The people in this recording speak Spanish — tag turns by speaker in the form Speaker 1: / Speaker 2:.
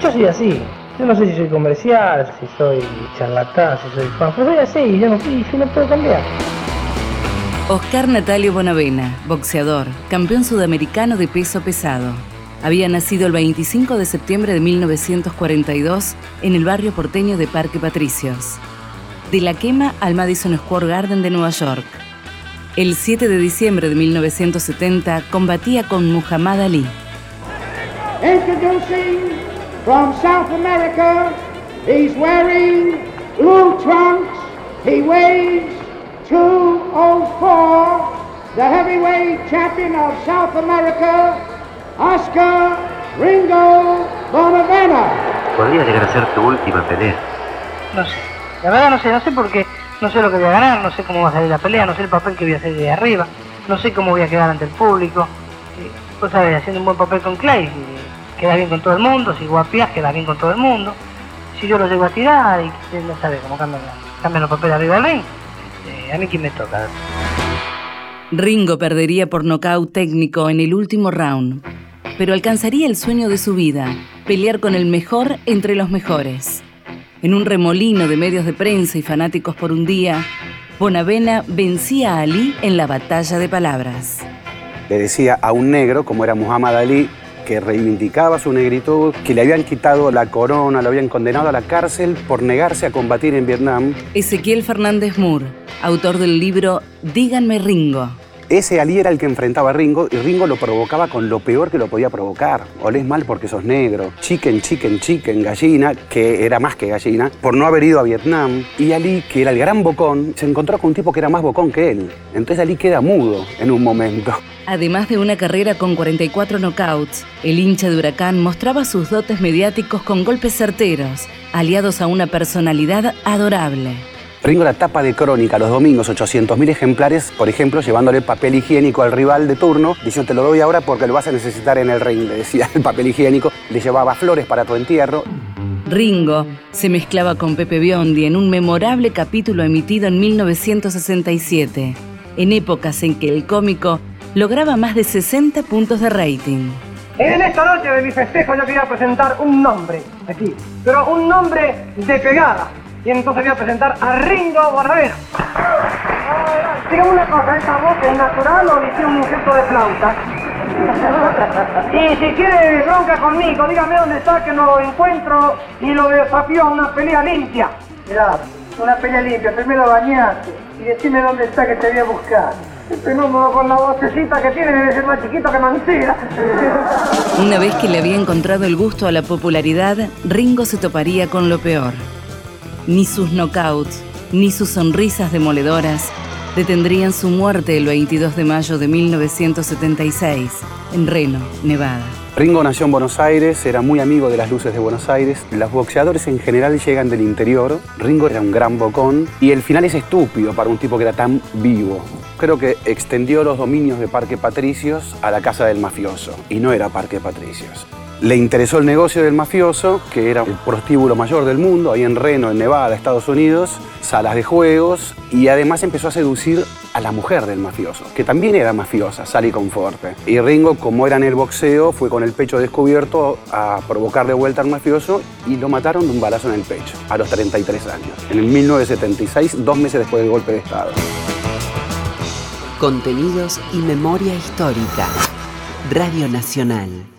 Speaker 1: Yo soy así. Yo no sé si soy comercial, si soy charlatán, si soy fan, pero soy así y yo no, y yo no puedo cambiar.
Speaker 2: Oscar Natalio Bonavena, boxeador, campeón sudamericano de peso pesado. Había nacido el 25 de septiembre de 1942 en el barrio porteño de Parque Patricios. De la quema al Madison Square Garden de Nueva York. El 7 de diciembre de 1970 combatía con Muhammad Ali.
Speaker 3: From South America, he's wearing blue trunks. He weighs 204, the heavyweight champion of South America, Oscar Ringo Bonavena.
Speaker 4: Podría llegar a ser tu última pelea.
Speaker 1: No sé. La verdad no sé, no sé porque no sé lo que voy a ganar, no sé cómo va a salir la pelea, no sé el papel que voy a hacer de arriba, no sé cómo voy a quedar ante el público. Eh, Vos sabés, haciendo un buen papel con Clay, queda bien con todo el mundo, si guapias queda bien con todo el mundo. Si yo lo llego a tirar y no sabe cómo cambian, cambian los papeles arriba del ring, eh, a mí quién me toca.
Speaker 2: Ringo perdería por nocaut técnico en el último round, pero alcanzaría el sueño de su vida, pelear con el mejor entre los mejores. En un remolino de medios de prensa y fanáticos por un día, Bonavena vencía a Ali en la batalla de palabras.
Speaker 5: Le decía a un negro, como era Muhammad Ali, que reivindicaba su negritud, que le habían quitado la corona, lo habían condenado a la cárcel por negarse a combatir en Vietnam.
Speaker 2: Ezequiel Fernández Moore, autor del libro Díganme Ringo.
Speaker 5: Ese Ali era el que enfrentaba a Ringo y Ringo lo provocaba con lo peor que lo podía provocar. Olés mal porque sos negro. Chicken, chicken, chicken, gallina, que era más que gallina, por no haber ido a Vietnam. Y Ali, que era el gran bocón, se encontró con un tipo que era más bocón que él. Entonces Ali queda mudo en un momento.
Speaker 2: Además de una carrera con 44 knockouts, el hincha de Huracán mostraba sus dotes mediáticos con golpes certeros, aliados a una personalidad adorable.
Speaker 5: Ringo la tapa de crónica los domingos, 800.000 ejemplares, por ejemplo, llevándole papel higiénico al rival de turno, diciendo te lo doy ahora porque lo vas a necesitar en el ring, le decía el papel higiénico, le llevaba flores para tu entierro.
Speaker 2: Ringo se mezclaba con Pepe Biondi en un memorable capítulo emitido en 1967, en épocas en que el cómico lograba más de 60 puntos de rating.
Speaker 6: En esta noche de mi festejo yo quería presentar un nombre aquí, pero un nombre de pegada. Y entonces voy a presentar a Ringo Bonavena. Dígame una cosa, ¿esta voz es natural o le hicieron un gesto de flauta? Y si quiere bronca conmigo, dígame dónde está que no lo encuentro y lo desafío a una pelea limpia. Mirá, una pelea limpia, primero bañate y decime dónde está que te voy a buscar. Este con la vocecita que tiene debe ser más chiquito que.
Speaker 2: Una vez que le había encontrado el gusto a la popularidad, Ringo se toparía con lo peor. Ni sus knockouts, ni sus sonrisas demoledoras detendrían su muerte el 22 de mayo de 1976 en Reno, Nevada.
Speaker 5: Ringo nació en Buenos Aires, era muy amigo de las luces de Buenos Aires. Los boxeadores en general llegan del interior. Ringo era un gran bocón y el final es estúpido para un tipo que era tan vivo. Creo que extendió los dominios de Parque Patricios a la casa del mafioso y no era Parque Patricios. Le interesó el negocio del mafioso, que era el prostíbulo mayor del mundo, ahí en Reno, en Nevada, Estados Unidos, salas de juegos, y además empezó a seducir a la mujer del mafioso, que también era mafiosa, Sally Conforte. Y Ringo, como era en el boxeo, fue con el pecho descubierto a provocar de vuelta al mafioso y lo mataron de un balazo en el pecho, a los 33 años, en el 1976, dos meses después del golpe de Estado.
Speaker 7: Contenidos y memoria histórica. Radio Nacional.